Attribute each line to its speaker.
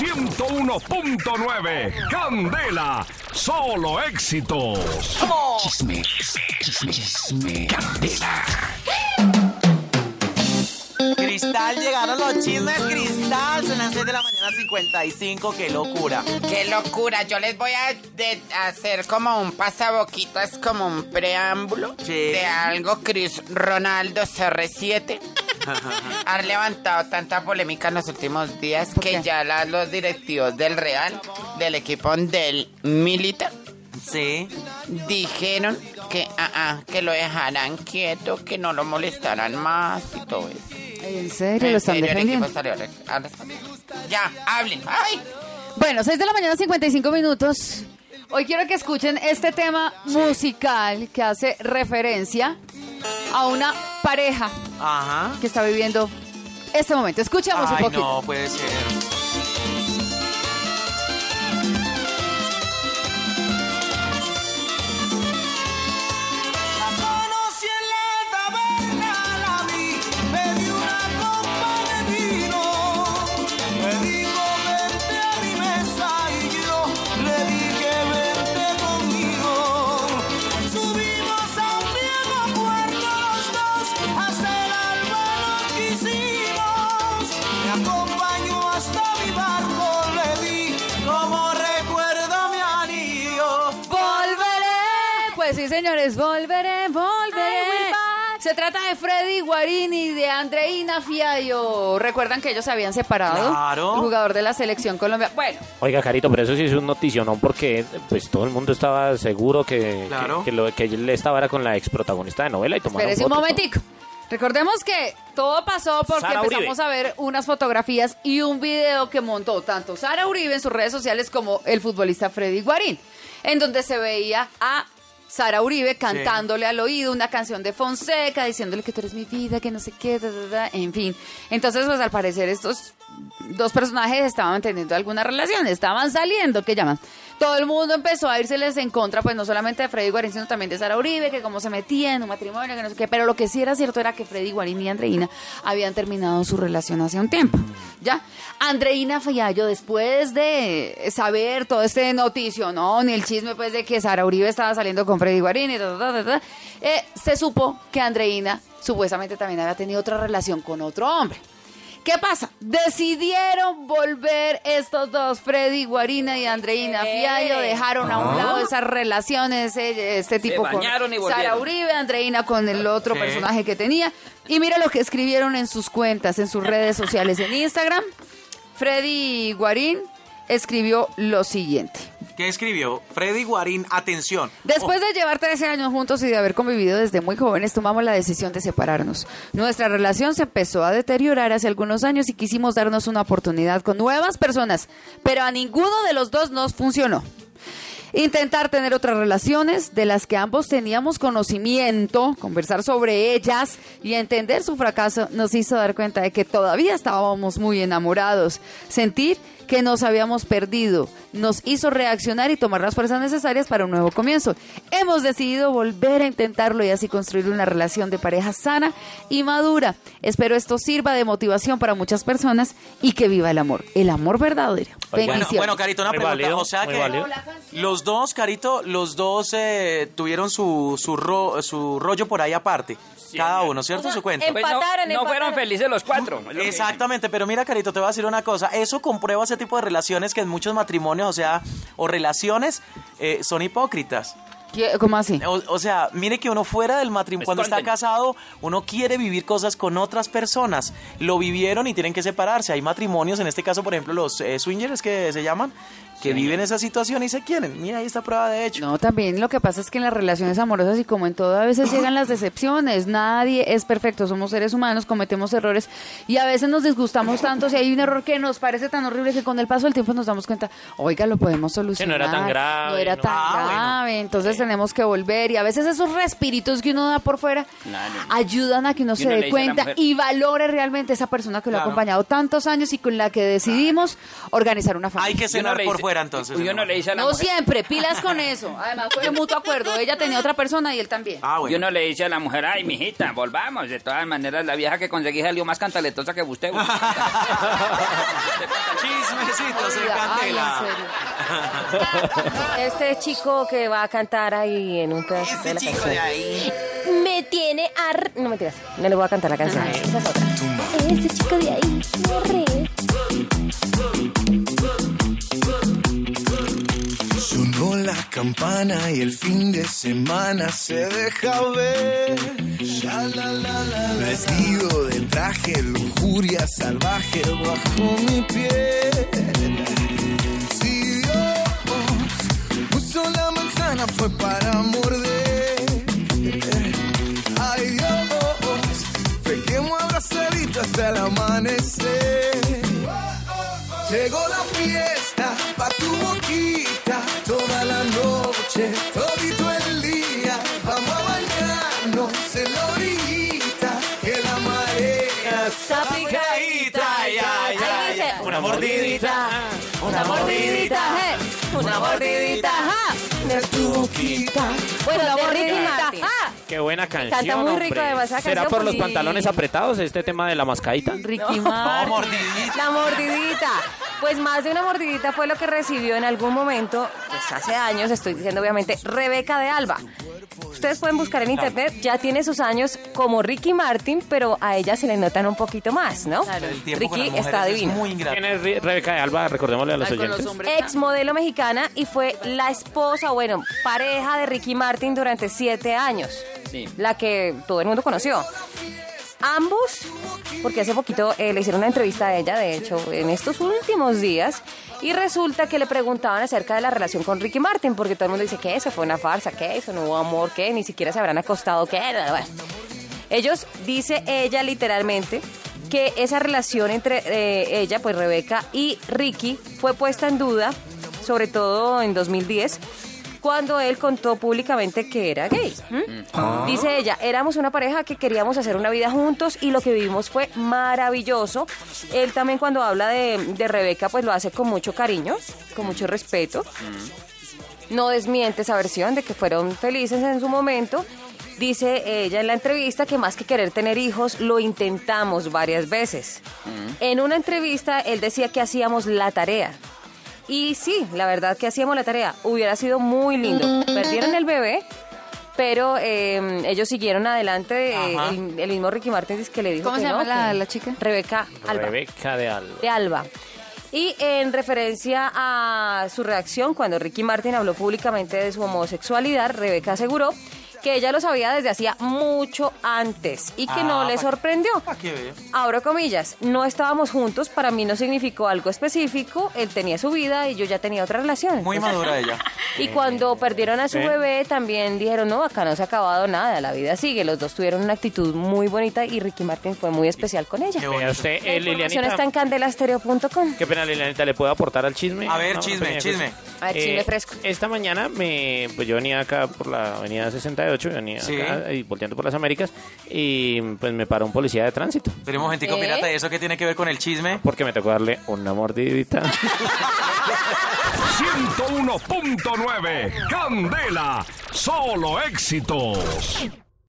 Speaker 1: 101.9. Candela, solo éxitos.
Speaker 2: Chisme, chisme, chisme, candela.
Speaker 3: Cristal, llegaron los chismes, Cristal. Son las 6 de la mañana, 55. ¡Qué locura!
Speaker 4: Qué locura, yo les voy a de- hacer como un pasaboquito, es como un preámbulo
Speaker 3: Sí.
Speaker 4: de algo Chris Ronaldo CR7. Han levantado tanta polémica en los últimos días que ya la- los directivos del Real, del equipo del Milita,
Speaker 3: Sí.
Speaker 4: dijeron que, ah, ah, que lo dejaran quieto, que no lo molestaran más y todo eso.
Speaker 5: ¿En serio lo
Speaker 4: En
Speaker 5: están
Speaker 4: serio, el equipo
Speaker 5: defendiendo?
Speaker 4: salió a responder. Ya, hablen. ¡Ay!
Speaker 5: Bueno, 6 de la mañana, 55 minutos. Hoy quiero que escuchen este tema musical que hace referencia a una pareja
Speaker 3: Ajá.
Speaker 5: que está viviendo este momento. Escuchamos un poquito.
Speaker 3: no puede ser.
Speaker 5: Señores, volveré, volveré. Se trata de Freddy Guarini y de Andreina Fiallo. ¿Recuerdan que ellos se habían separado?
Speaker 3: Claro.
Speaker 5: El jugador de la selección colombiana. Bueno,
Speaker 6: Oiga, Carito, pero eso sí es un noticionón porque pues todo el mundo estaba seguro que,
Speaker 3: Claro.
Speaker 6: que, que lo que él estaba era con la ex protagonista de novela y tomaron
Speaker 5: espérese un momentico. Recordemos que todo pasó porque
Speaker 6: Sara Uribe.
Speaker 5: empezamos a ver unas fotografías y un video que montó tanto Sara Uribe en sus redes sociales como el futbolista Freddy Guarín, en donde se veía a Sara Uribe cantándole al oído una canción de Fonseca, diciéndole que tú eres mi vida, que no sé qué, da, da, da, en fin. Entonces, pues al parecer estos dos personajes estaban teniendo alguna relación, estaban saliendo, que llaman. Todo el mundo empezó a irseles en contra, pues no solamente de Freddy Guarín, sino también de Sara Uribe, que cómo se metía en un matrimonio, que no sé qué. Pero lo que sí era cierto era que Freddy Guarín y Andreina habían terminado su relación hace un tiempo. ¿Ya? Andreina Fiallo, después de saber todo este noticio, ¿no? Ni el chisme, pues, de que Sara Uribe estaba saliendo con Freddy Guarín y ta, ta, ta, eh, se supo que Andreina supuestamente también había tenido otra relación con otro hombre. ¿Qué pasa? Decidieron volver estos dos, Freddy Guarina y Andreina Fiallo, dejaron a un lado esas relaciones, eh, este tipo con
Speaker 7: bañaron y
Speaker 5: Sara. Uribe, Andreina con el otro
Speaker 3: Sí.
Speaker 5: personaje que tenía. Y mira lo que escribieron en sus cuentas, en sus redes sociales, en Instagram. Freddy Guarín escribió lo siguiente.
Speaker 3: ¿Qué escribió? Freddy Guarín, atención.
Speaker 5: Después de llevar 13 años juntos y de haber convivido desde muy jóvenes, tomamos la decisión de separarnos. Nuestra relación se empezó a deteriorar hace algunos años y quisimos darnos una oportunidad con nuevas personas, pero a ninguno de los dos nos funcionó. Intentar tener otras relaciones de las que ambos teníamos conocimiento, conversar sobre ellas y entender su fracaso nos hizo dar cuenta de que todavía estábamos muy enamorados. Sentir que nos habíamos perdido nos hizo reaccionar y tomar las fuerzas necesarias para un nuevo comienzo. Hemos decidido volver a intentarlo y así construir una relación de pareja sana y madura. Espero esto sirva de motivación para muchas personas y que viva el amor, el amor verdadero.
Speaker 3: Bueno, bueno, Carito, una
Speaker 6: Muy
Speaker 3: pregunta.
Speaker 6: válido,
Speaker 3: o sea que
Speaker 6: válido.
Speaker 3: los dos, Carito, los dos eh, tuvieron su, su, ro- su rollo por ahí aparte. Cada uno, ¿cierto? su cuenta.
Speaker 7: Pues no,
Speaker 8: Empataron,
Speaker 7: no fueron
Speaker 8: empataron.
Speaker 7: felices los cuatro. lo
Speaker 3: Exactamente, pero mira, Carito, te voy a decir una cosa. Eso comprueba ese tipo de relaciones que en muchos matrimonios, o sea, o relaciones, eh, son hipócritas.
Speaker 5: ¿Qué- ¿Cómo así?
Speaker 3: O, o sea, mire que uno fuera del matrimonio, cuando está casado, uno quiere vivir cosas con otras personas. Lo vivieron y tienen que separarse. Hay matrimonios, en este caso, por ejemplo, los eh, swingers que se llaman, que viven esa situación y se quieren. Mira, ahí está prueba de hecho.
Speaker 5: No, también lo que pasa es que en las relaciones amorosas y como en todo a veces llegan las decepciones. Nadie es perfecto, somos seres humanos, cometemos errores y a veces nos disgustamos tanto si hay un error que nos parece tan horrible que con el paso del tiempo nos damos cuenta, oiga, lo podemos solucionar.
Speaker 6: era tan grave,
Speaker 5: No era
Speaker 6: ¿no?
Speaker 5: tan
Speaker 3: Ah, bueno.
Speaker 5: grave. Entonces tenemos que volver y a veces esos respiritos que uno da por fuera
Speaker 2: Claro.
Speaker 5: ayudan a que uno
Speaker 2: Y
Speaker 5: se
Speaker 2: uno
Speaker 5: dé cuenta y valore realmente esa persona que lo ha acompañado tantos años y con la que decidimos organizar una
Speaker 3: Hay
Speaker 5: familia.
Speaker 3: que
Speaker 2: Y uno
Speaker 3: cenar por
Speaker 2: dice-
Speaker 3: fuera entonces.
Speaker 2: Y uno
Speaker 3: hermano.
Speaker 2: le dice a la
Speaker 5: No
Speaker 2: mujer.
Speaker 5: siempre, pilas con eso. Además fue de mutuo acuerdo. Ella tenía otra persona y él también.
Speaker 3: Ah,
Speaker 2: Y
Speaker 3: bueno.
Speaker 2: uno le dice a la mujer, ay, mijita, volvamos. De todas maneras, la vieja que conseguí salió más cantaletosa que usted.
Speaker 3: Chismecitos en
Speaker 5: Ay,
Speaker 3: candela.
Speaker 5: en serio.
Speaker 7: Este chico que va a cantar ahí en un pedacito de la canción.
Speaker 4: ahí.
Speaker 7: Me tiene ar... No mentiras, no le voy a cantar la canción. Esa es otra. Ese chico de ahí. me re-
Speaker 9: Sonó la campana y el fin de semana se deja ver. Ya, la, la, la, la. Vestido de traje, lujuria salvaje bajo mi piel. Fue para morder. Ay Dios, pequemos abrazadito hasta el amanecer. Llegó la fiesta pa' tu boquita toda la noche, todito el día. Vamos a bañarnos en la orillita, que la marea está picadita. Ay,
Speaker 7: Ahí dice,
Speaker 3: Una mordidita.
Speaker 7: una mordidita, eh, una mordidita, ajá, de tu boquita. Bueno,
Speaker 5: Una mordidita, ajá.
Speaker 6: Qué buena canción,
Speaker 7: Canta muy rico,
Speaker 6: hombre.
Speaker 7: además, esa
Speaker 6: ¿Será
Speaker 7: canción,
Speaker 6: por los pantalones apretados este tema de la mascadita?
Speaker 5: Ricky
Speaker 3: No,
Speaker 5: Martin.
Speaker 3: mordidita.
Speaker 7: La mordidita. Pues más de una mordidita fue lo que recibió en algún momento, pues hace años, estoy diciendo obviamente, Rebeca de Alba. Ustedes pueden buscar en internet, ya tiene sus años como Ricky Martin, pero a ella se le notan un poquito más, ¿no?
Speaker 3: El tiempo con
Speaker 7: Ricky está divina.
Speaker 3: muy ingrato.
Speaker 6: ¿Quién es Re- Rebeca de Alba? Recordémosle a los
Speaker 5: Ay, con los
Speaker 6: oyentes.
Speaker 5: hombres.
Speaker 7: Ex modelo mexicana y fue la esposa, bueno, pareja de Ricky Martin durante siete años.
Speaker 2: Sí.
Speaker 7: La que todo el mundo conoció. Ambos, porque hace poquito eh, le hicieron una entrevista a ella, de hecho, en estos últimos días, y resulta que le preguntaban acerca de la relación con Ricky Martin, porque todo el mundo dice que eso fue una farsa, que eso no hubo amor, que ni siquiera se habrán acostado, que bueno. Ellos, dice ella literalmente, que esa relación entre eh, ella, pues Rebeca y Ricky, fue puesta en duda, sobre todo en 2010, cuando él contó públicamente que era gay. ¿m? Dice ella, éramos una pareja que queríamos hacer una vida juntos y lo que vivimos fue maravilloso. Él también cuando habla de, de Rebeca, pues lo hace con mucho cariño, con mucho respeto no desmiente esa versión de que fueron felices en su momento. Dice ella en la entrevista que más que querer tener hijos, lo intentamos varias veces. En una entrevista él decía que hacíamos la tarea. Y sí, la verdad que hacíamos la tarea. Hubiera sido muy lindo. Perdieron el bebé, pero eh, ellos siguieron adelante. eh,
Speaker 3: Ajá.
Speaker 7: el, el mismo Ricky Martin dice que le dijo
Speaker 5: ¿Cómo
Speaker 7: que
Speaker 5: se llama
Speaker 7: no,
Speaker 5: la-
Speaker 7: que-
Speaker 5: la chica?
Speaker 7: Rebeca Alba
Speaker 6: Rebeca de Alba.
Speaker 7: de Alba. Y en referencia a su reacción cuando Ricky Martin habló públicamente de su homosexualidad, Rebeca aseguró que ella lo sabía desde hacía mucho antes y que
Speaker 3: Ah,
Speaker 7: no le
Speaker 3: pa-
Speaker 7: sorprendió.
Speaker 3: vea.
Speaker 7: Abro comillas, no estábamos juntos, para mí no significó algo específico, él tenía su vida y yo ya tenía otra relación.
Speaker 3: Muy
Speaker 7: Entonces,
Speaker 3: madura ella.
Speaker 7: y cuando perdieron a su
Speaker 6: ¿Eh?
Speaker 7: bebé, también dijeron, no, acá no se ha acabado nada, la vida sigue. Los dos tuvieron una actitud muy bonita y Ricky Martin fue muy especial con ella.
Speaker 3: Qué bonito.
Speaker 6: usted,
Speaker 7: La
Speaker 6: eh,
Speaker 7: información
Speaker 6: Lilianita.
Speaker 7: está en candelastereo.com.
Speaker 6: Qué pena, Lilianita, ¿le puedo aportar al chisme?
Speaker 3: A ver,
Speaker 6: No,
Speaker 3: chisme, chisme.
Speaker 7: A ver, chisme fresco.
Speaker 6: Esta mañana me, pues yo venía acá por la avenida 68, venía
Speaker 3: Sí.
Speaker 6: acá y volteando por las Américas y pues me paró un policía de tránsito
Speaker 3: Pero un momentico,
Speaker 7: ¿Eh?
Speaker 3: pirata, ¿y eso qué tiene que ver con el chisme?
Speaker 6: porque me tocó darle una mordidita.
Speaker 1: 101.9 Candela, solo éxitos.